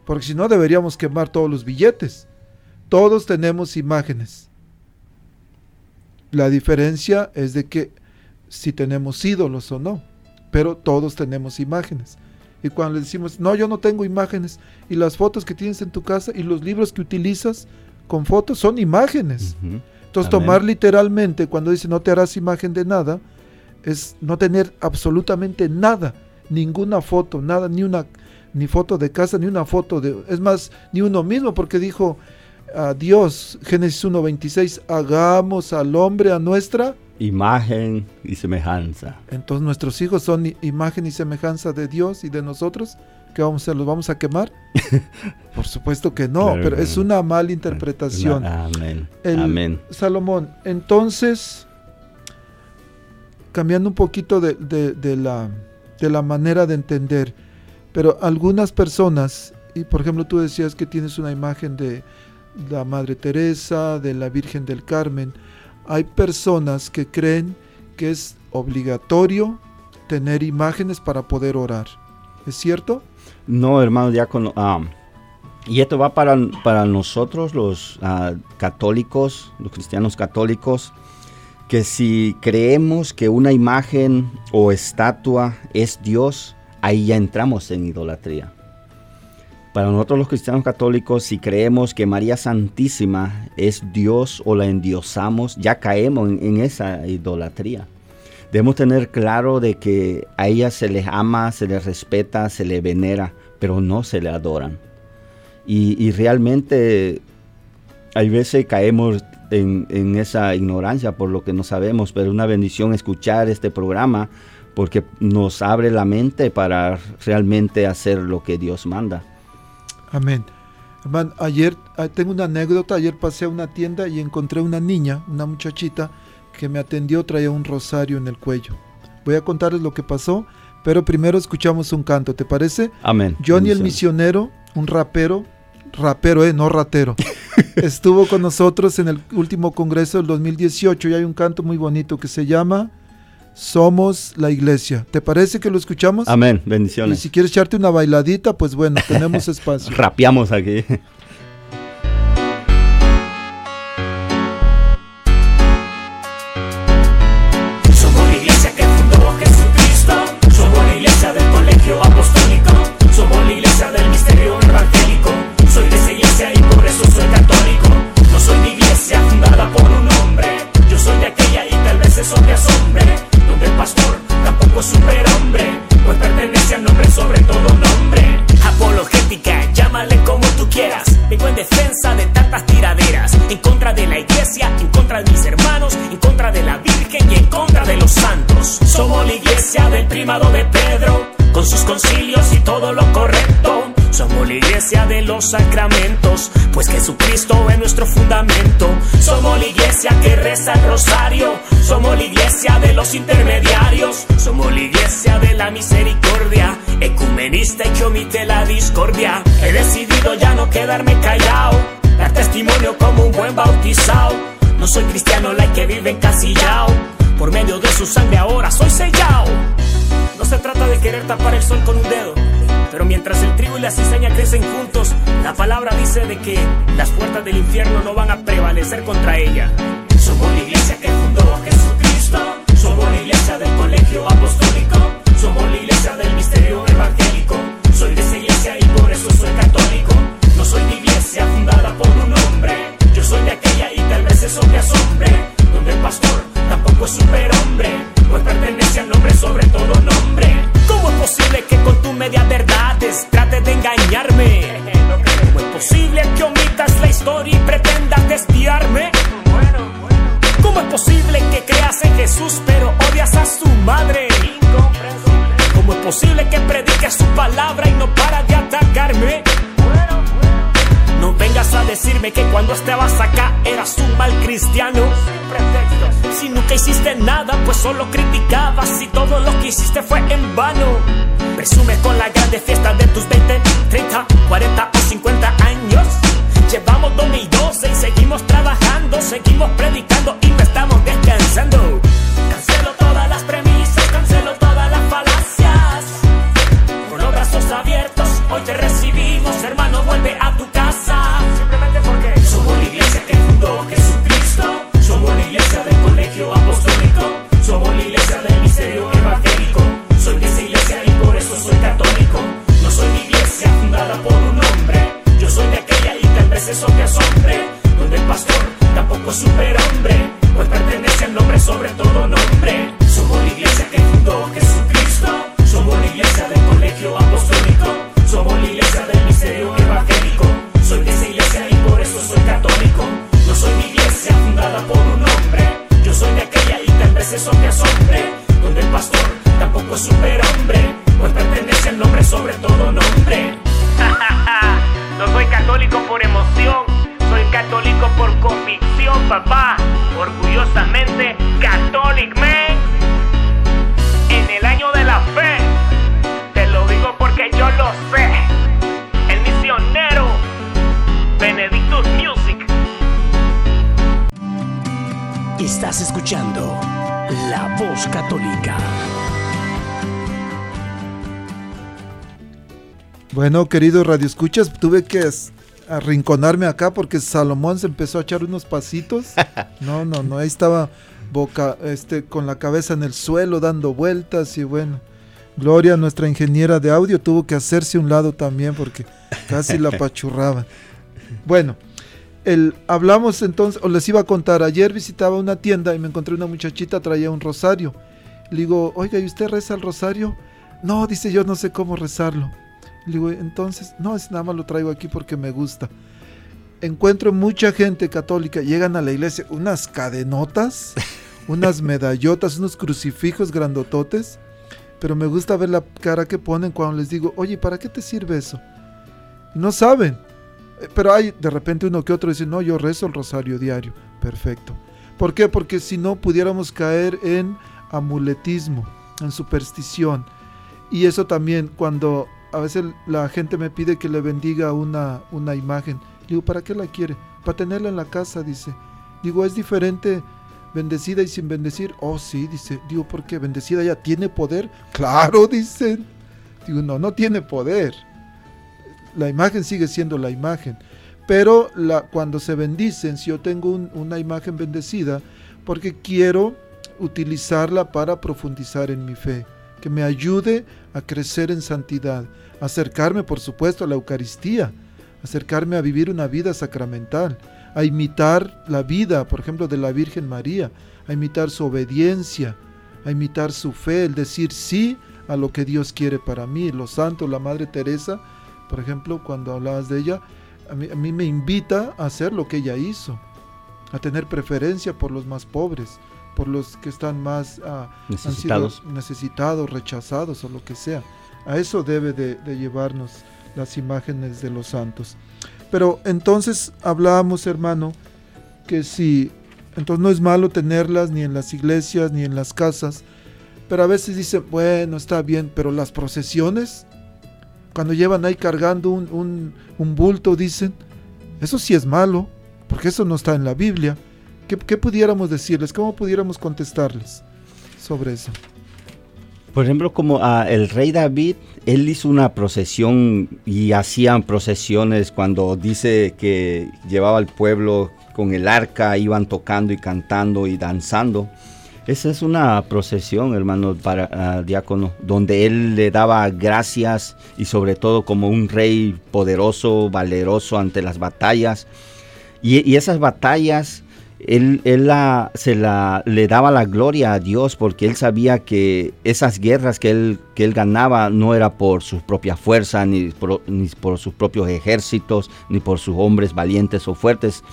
Porque si no deberíamos quemar todos los billetes. Todos tenemos imágenes. La diferencia es de que si tenemos ídolos o no, pero todos tenemos imágenes. Y cuando le decimos, no, yo no tengo imágenes, y las fotos que tienes en tu casa y los libros que utilizas con fotos son imágenes. Entonces, Amén. tomar literalmente cuando dice no te harás imagen de nada, es no tener absolutamente nada, ninguna foto, nada, ni una ni foto de casa, ni una foto de, es más, ni uno mismo, porque dijo a Dios, Génesis 1.26, hagamos al hombre a nuestra, Imagen y semejanza. entonces nuestros hijos son imagen y semejanza de Dios y de nosotros, ¿qué vamos a hacer? ¿Los vamos a quemar? Por supuesto que no, Claro, pero es una mala interpretación. Una- amén. El- Amén. Salomón, entonces, cambiando un poquito de, de- de la, de la manera de entender, pero algunas personas, y por ejemplo tú decías que tienes una imagen de la Madre Teresa, de la Virgen del Carmen, hay personas que creen que es obligatorio tener imágenes para poder orar. ¿Es cierto? No, hermano diácono. ah, y esto va para, para nosotros, los ah, católicos, los cristianos católicos, que si creemos que una imagen o estatua es Dios, ahí ya entramos en idolatría. Para nosotros los cristianos católicos, si creemos que María Santísima es Dios o la endiosamos, ya caemos en, esa idolatría. Debemos tener claro de que a ella se les ama, se les respeta, se le venera, pero no se le adoran. Y, y realmente hay veces caemos en, en esa ignorancia por lo que no sabemos, pero es una bendición escuchar este programa porque nos abre la mente para realmente hacer lo que Dios manda. Amén. Hermano, ayer ah, tengo una anécdota. Ayer pasé a una tienda y encontré una niña, una muchachita, que me atendió, traía un rosario en el cuello. Voy a contarles lo que pasó, pero primero escuchamos un canto, ¿te parece? Amén. Johnny el misionero, un rapero, rapero, eh, no ratero, estuvo con nosotros en el último congreso del 2018 y hay un canto muy bonito que se llama Somos la Iglesia. ¿Te parece que lo escuchamos? Amén. Y Bendiciones. si quieres echarte una bailadita, pues bueno, tenemos espacio. Rapeamos aquí. Palabra dice de que las puertas del infierno no van a prevalecer contra ella. A su madre? posible que predique su palabra y no para de atacarme? No vengas a decirme que cuando estabas acá eras un mal cristiano. Si nunca hiciste nada, pues solo criticabas y todo lo que hiciste fue en vano. Presumes con la grande fiesta de tus 20, 30, 40 o 50 años. Llevamos 2012 y seguimos trabajando, seguimos predicando y no Bueno, queridos radioescuchas, tuve que arrinconarme acá porque Salomón se empezó a echar unos pasitos. No, no, no, ahí estaba boca, este, con la cabeza en el suelo dando vueltas y bueno. Gloria, nuestra ingeniera de audio, tuvo que hacerse un lado también porque casi la apachurraba. Bueno, el, hablamos entonces, o les iba a contar, ayer visitaba una tienda y me encontré una muchachita, traía un rosario. Le digo, oiga, ¿y usted reza el rosario? No, dice, yo no sé cómo rezarlo. Le digo, entonces, no, es nada más lo traigo aquí porque me gusta. Encuentro mucha gente católica, llegan a la iglesia, unas cadenotas, unas medallotas, unos crucifijos grandototes, pero me gusta ver la cara que ponen cuando les digo, oye, ¿para qué te sirve eso? No saben. Eh, Pero hay de repente uno que otro dice, no, yo rezo el rosario diario. Perfecto. ¿Por qué? Porque si no pudiéramos caer en amuletismo, en superstición. Y eso también cuando a veces la gente me pide que le bendiga una, una imagen. Digo, ¿para qué la quiere? Para tenerla en la casa, dice. Digo, es diferente bendecida y sin bendecir. Oh, sí, dice. Digo, ¿por qué? ¿Bendecida ya tiene poder? Claro, dicen. Digo, no, no tiene poder. La imagen sigue siendo la imagen. Pero cuando se bendicen, si yo tengo un- una imagen bendecida, porque quiero utilizarla para profundizar en mi fe, que me ayude a crecer en santidad, acercarme, por supuesto, a la Eucaristía, acercarme a vivir una vida sacramental, a imitar la vida, por ejemplo, de la Virgen María, a imitar su obediencia, a imitar su fe, el decir sí a lo que Dios quiere para mí. Los santos, la Madre Teresa, por ejemplo, cuando hablabas de ella, a mí, a mí me invita a hacer lo que ella hizo, a tener preferencia por los más pobres, por los que están más han sido Necesitados. necesitados, rechazados o lo que sea. A eso debe de, llevarnos las imágenes de los santos. Pero entonces hablábamos, hermano, que si, entonces no es malo tenerlas ni en las iglesias ni en las casas, pero a veces dicen, bueno, está bien, pero las procesiones, cuando llevan ahí cargando un, bulto, dicen, eso sí es malo, porque eso no está en la Biblia. ¿Qué, qué pudiéramos decirles? ¿Cómo pudiéramos contestarles sobre eso? Por ejemplo, como el rey David, él hizo una procesión y hacían procesiones cuando dice que llevaba al pueblo con el arca, iban tocando y cantando y danzando. Esa es una procesión, hermano, para ah, diácono, donde él le daba gracias y sobre todo como un rey poderoso, valeroso ante las batallas. Y esas batallas, él, él la- se la, le daba la gloria a Dios porque él sabía que esas guerras que él, que él ganaba no era por su propia fuerza, ni por, ni por sus propios ejércitos, ni por sus hombres valientes o fuertes.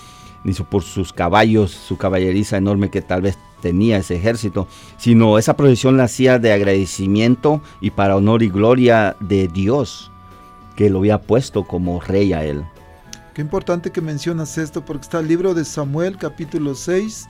ni por sus caballos, su caballeriza enorme que tal vez tenía ese ejército, sino esa procesión la hacía de agradecimiento y para honor y gloria de Dios, que lo había puesto como rey a él. Qué importante que mencionas esto porque está el libro de Samuel capítulo 6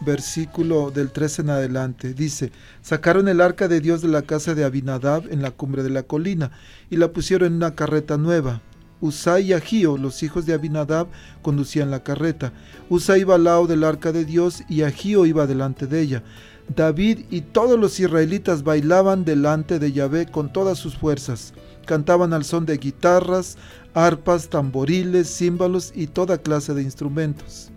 versículo del 13 en adelante. Dice, sacaron el arca de Dios de la casa de Abinadab en la cumbre de la colina y la pusieron en una carreta nueva. Usai y Agío, los hijos de Abinadab, conducían la carreta. Usai iba al lado del arca de Dios y Agío iba delante de ella. David y todos los israelitas bailaban delante de Yahvé con todas sus fuerzas. Cantaban al son de guitarras, arpas, tamboriles, címbalos y toda clase de instrumentos.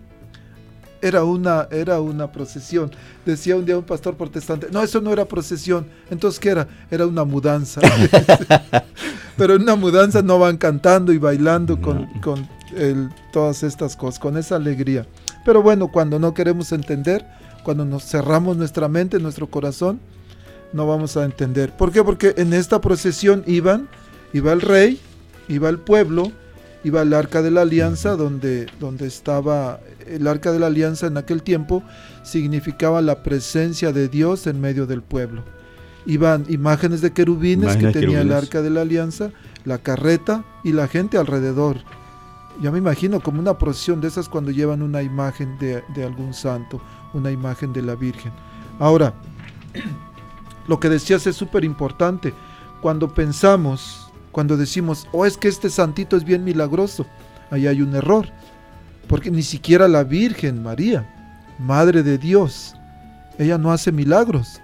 Era una, era una procesión. Decía un día un pastor protestante, no, eso no era procesión. Entonces, ¿qué era? Era una mudanza. Pero en una mudanza no van cantando y bailando con, con el- todas estas cosas, con esa alegría. Pero bueno, cuando no queremos entender, cuando nos cerramos nuestra mente, nuestro corazón, no vamos a entender. ¿Por qué? Porque en esta procesión iban, iba el rey, iba el pueblo, iba el arca de la alianza, donde, donde estaba el arca de la alianza en aquel tiempo, significaba la presencia de Dios en medio del pueblo. Iban imágenes de querubines que tenía el arca de la alianza, la carreta y la gente alrededor. Ya me imagino como una procesión de esas cuando llevan una imagen de, de algún santo, una imagen de la Virgen. Ahora, lo que decías es súper importante. Cuando pensamos, cuando decimos, oh, es que este santito es bien milagroso, ahí hay un error. Porque ni siquiera la Virgen María, Madre de Dios, ella no hace milagros.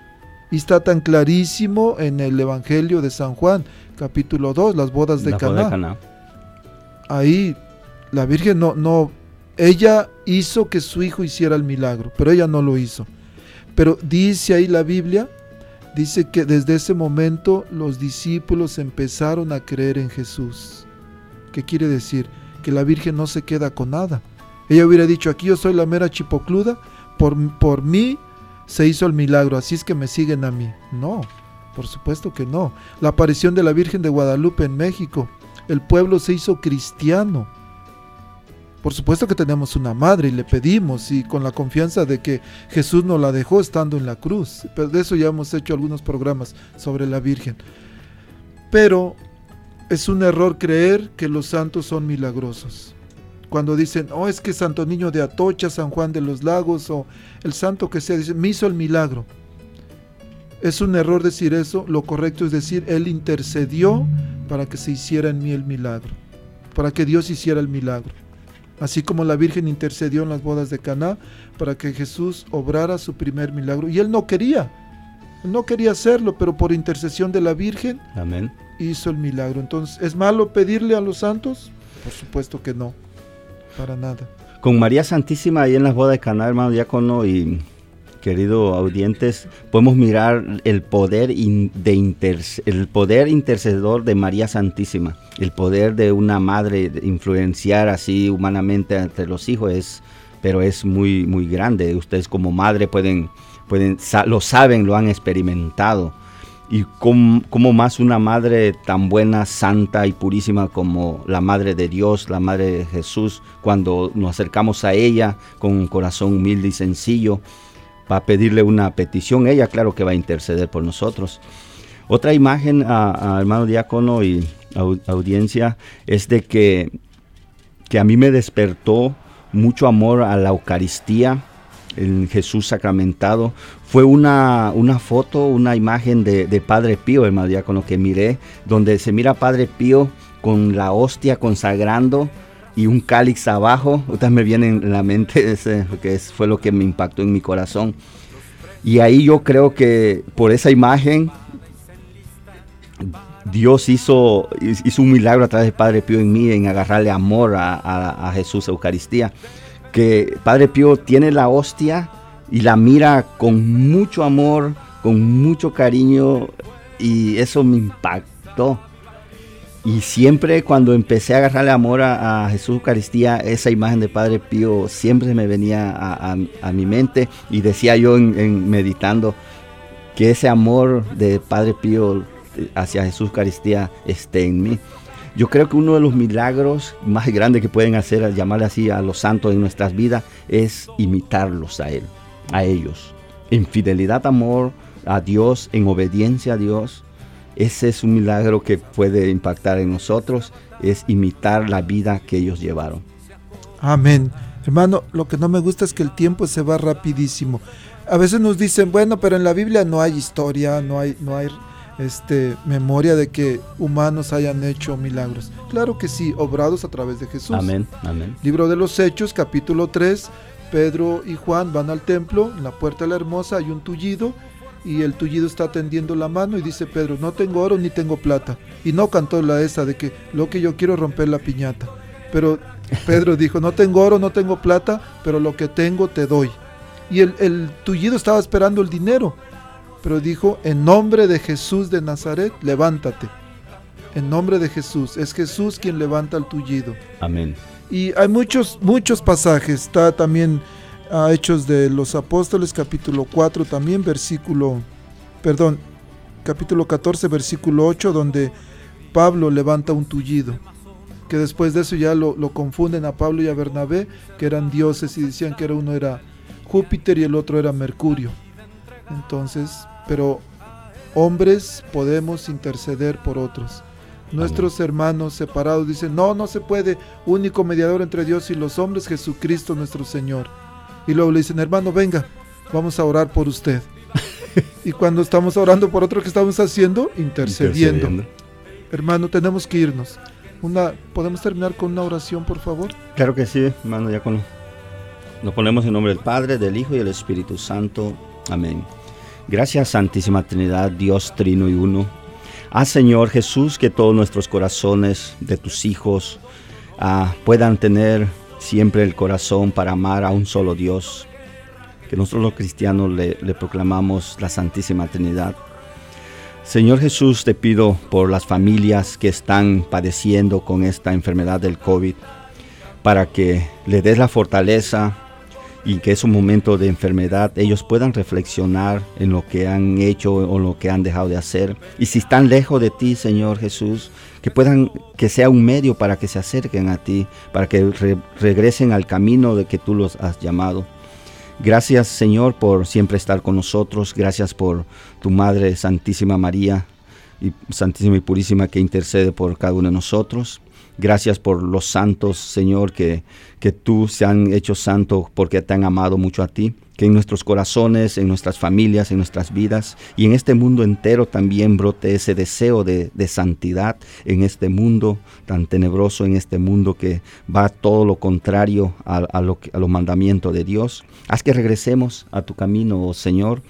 Y está tan clarísimo en el Evangelio de San Juan, capítulo 2, las bodas de La Caná de Caná. ahí la Virgen no, no, ella hizo que su hijo hiciera el milagro, pero ella no lo hizo. Pero dice ahí la Biblia, dice que desde ese momento los discípulos empezaron a creer en Jesús. ¿Qué quiere decir? Que la Virgen no se queda con nada. Ella hubiera dicho, aquí yo soy la mera chipocluda, por, por mí se hizo el milagro, así es que me siguen a mí. No, por supuesto que no. La aparición de la Virgen de Guadalupe en México, el pueblo se hizo cristiano. Por supuesto que tenemos una madre y le pedimos y con la confianza de que Jesús nos la dejó estando en la cruz. Pero de eso ya hemos hecho algunos programas sobre la Virgen. Pero es un error creer que los santos son milagrosos. Cuando dicen, oh, es que Santo Niño de Atocha, San Juan de los Lagos o el santo que sea, me hizo el milagro. Es un error decir eso, lo correcto es decir, Él intercedió para que se hiciera en mí el milagro, para que Dios hiciera el milagro. Así como la Virgen intercedió en las bodas de Caná para que Jesús obrara su primer milagro. Y Él no quería, Él no quería hacerlo, pero por intercesión de la Virgen Amén. hizo el milagro. Entonces, ¿es malo pedirle a los santos? Por supuesto que no, para nada. Con María Santísima ahí en las bodas de Caná, hermano diácono y querido audientes, podemos mirar el poder in- de interce- el poder intercedor de María Santísima, el poder de una madre influenciar así humanamente entre los hijos es, pero es muy muy grande. Ustedes como madre pueden pueden lo saben, lo han experimentado. Y com- como más una madre tan buena, santa y purísima como la Madre de Dios, la Madre de Jesús, cuando nos acercamos a ella con un corazón humilde y sencillo, para pedirle una petición, ella claro que va a interceder por nosotros. Otra imagen, a, a hermano diácono y au- audiencia, es de que, que a mí me despertó mucho amor a la Eucaristía, en Jesús sacramentado. Fue una, una foto, una imagen de, de Padre Pío, hermano diácono, que miré, donde se mira a Padre Pío con la hostia consagrando y un cáliz abajo. Ahorita me viene en la mente ese, porque es- fue lo que me impactó en mi corazón. Y ahí yo creo que por esa imagen Dios hizo, hizo un milagro a través de Padre Pío en mí, en agarrarle amor a, a- a Jesús Eucaristía. Que Padre Pío tiene la hostia y la mira con mucho amor, con mucho cariño, y eso me impactó. Y siempre cuando empecé a agarrarle amor a, a Jesús Eucaristía, esa imagen de Padre Pío siempre me venía a, mi mente y decía yo en, en meditando que ese amor de Padre Pío hacia Jesús Eucaristía esté en mí. Yo creo que uno de los milagros más grandes que pueden hacer, al llamarle así a los santos en nuestras vidas, es imitarlos a Él, a ellos. En fidelidad, amor a Dios, en obediencia a Dios. Ese es un milagro que puede impactar en nosotros, es imitar la vida que ellos llevaron. Amén. Hermano, lo que no me gusta es que el tiempo se va rapidísimo. A veces nos dicen, bueno, pero en la Biblia no hay historia, no hay, no hay este, memoria de que humanos hayan hecho milagros. Claro que sí, obrados a través de Jesús. Amén, amén. Libro de los Hechos, capítulo 3, Pedro y Juan van al templo, en la puerta de la hermosa hay un tullido y el tullido está tendiendo la mano y dice Pedro, no tengo oro ni tengo plata. Y no cantó la esa de que lo que yo quiero es romper la piñata. Pero Pedro dijo, no tengo oro, no tengo plata, pero lo que tengo te doy. Y el, el tullido estaba esperando el dinero pero dijo, en nombre de Jesús de Nazaret, levántate. En nombre de Jesús. Es Jesús quien levanta el tullido. Amén. Y hay muchos, muchos pasajes. Está también a Hechos de los Apóstoles, capítulo 4, también versículo, perdón, capítulo 14, versículo 8, donde Pablo levanta un tullido. Que después de eso ya lo, lo confunden a Pablo y a Bernabé, que eran dioses y decían que era uno era Júpiter y el otro era Mercurio. Entonces, pero hombres podemos interceder por otros. Nuestros hermanos separados dicen, no, no se puede, único mediador entre Dios y los hombres, Jesucristo nuestro Señor. Y luego le dicen, hermano, venga, vamos a orar por usted. y cuando estamos orando por otro, ¿qué estamos haciendo? Intercediendo. Intercediendo. Hermano, tenemos que irnos. Una, ¿Podemos terminar con una oración, por favor? Claro que sí, hermano, ya con... Lo ponemos en nombre del Padre, del Hijo y del Espíritu Santo. Amén. Gracias Santísima Trinidad, Dios Trino y Uno. Haz Señor Jesús que todos nuestros corazones de tus hijos ah, puedan tener siempre el corazón para amar a un solo Dios. Que nosotros los cristianos le, proclamamos la Santísima Trinidad. Señor Jesús, te pido por las familias que están padeciendo con esta enfermedad del COVID, para que le des la fortaleza y que es un momento de enfermedad, ellos puedan reflexionar en lo que han hecho o lo que han dejado de hacer. Y si están lejos de ti, Señor Jesús, que puedan, que sea un medio para que se acerquen a ti, para que re- regresen al camino de que tú los has llamado. Gracias Señor por siempre estar con nosotros. Gracias por tu Madre Santísima María y Santísima y Purísima que intercede por cada uno de nosotros. Gracias por los santos, Señor, que, que tú se han hecho santo porque te han amado mucho a ti. Que en nuestros corazones, en nuestras familias, en nuestras vidas y en este mundo entero también brote ese deseo de, de santidad en este mundo tan tenebroso, en este mundo que va todo lo contrario a, a lo, a los mandamientos de Dios. Haz que regresemos a tu camino, oh Señor.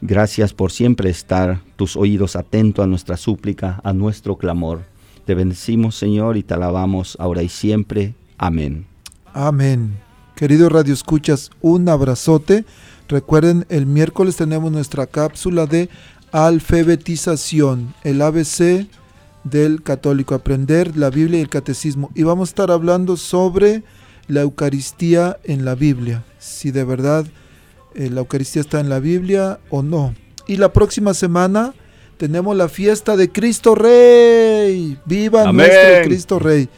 Gracias por siempre estar tus oídos atentos a nuestra súplica, a nuestro clamor. Te bendecimos, Señor, y te alabamos ahora y siempre. Amén. Amén. Queridos Radio Escuchas, un abrazote. Recuerden, el miércoles tenemos nuestra cápsula de alfabetización, el ABC del católico, aprender la Biblia y el catecismo. Y vamos a estar hablando sobre la Eucaristía en la Biblia, si de verdad eh, la Eucaristía está en la Biblia o no. Y la próxima semana tenemos la fiesta de Cristo Rey. ¡Viva Amén. nuestro Cristo Rey!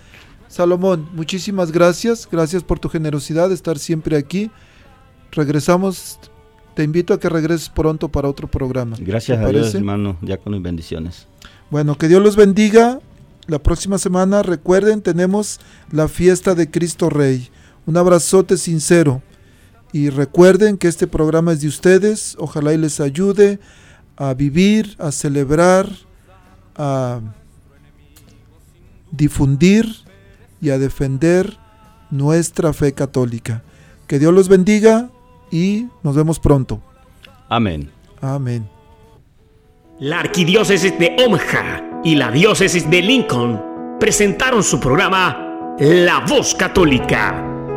Salomón, muchísimas gracias. Gracias por tu generosidad de estar siempre aquí. Regresamos. Te invito a que regreses pronto para otro programa. Gracias ¿Te a Dios, hermano, diácono y bendiciones. Bueno, que Dios los bendiga. La próxima semana, recuerden, tenemos la fiesta de Cristo Rey. Un abrazote sincero. Y recuerden que este programa es de ustedes. Ojalá y les ayude a vivir, a celebrar, a difundir y a defender nuestra fe católica. Que Dios los bendiga y nos vemos pronto. Amén. Amén. La Arquidiócesis de Omaha y la Diócesis de Lincoln presentaron su programa La Voz Católica,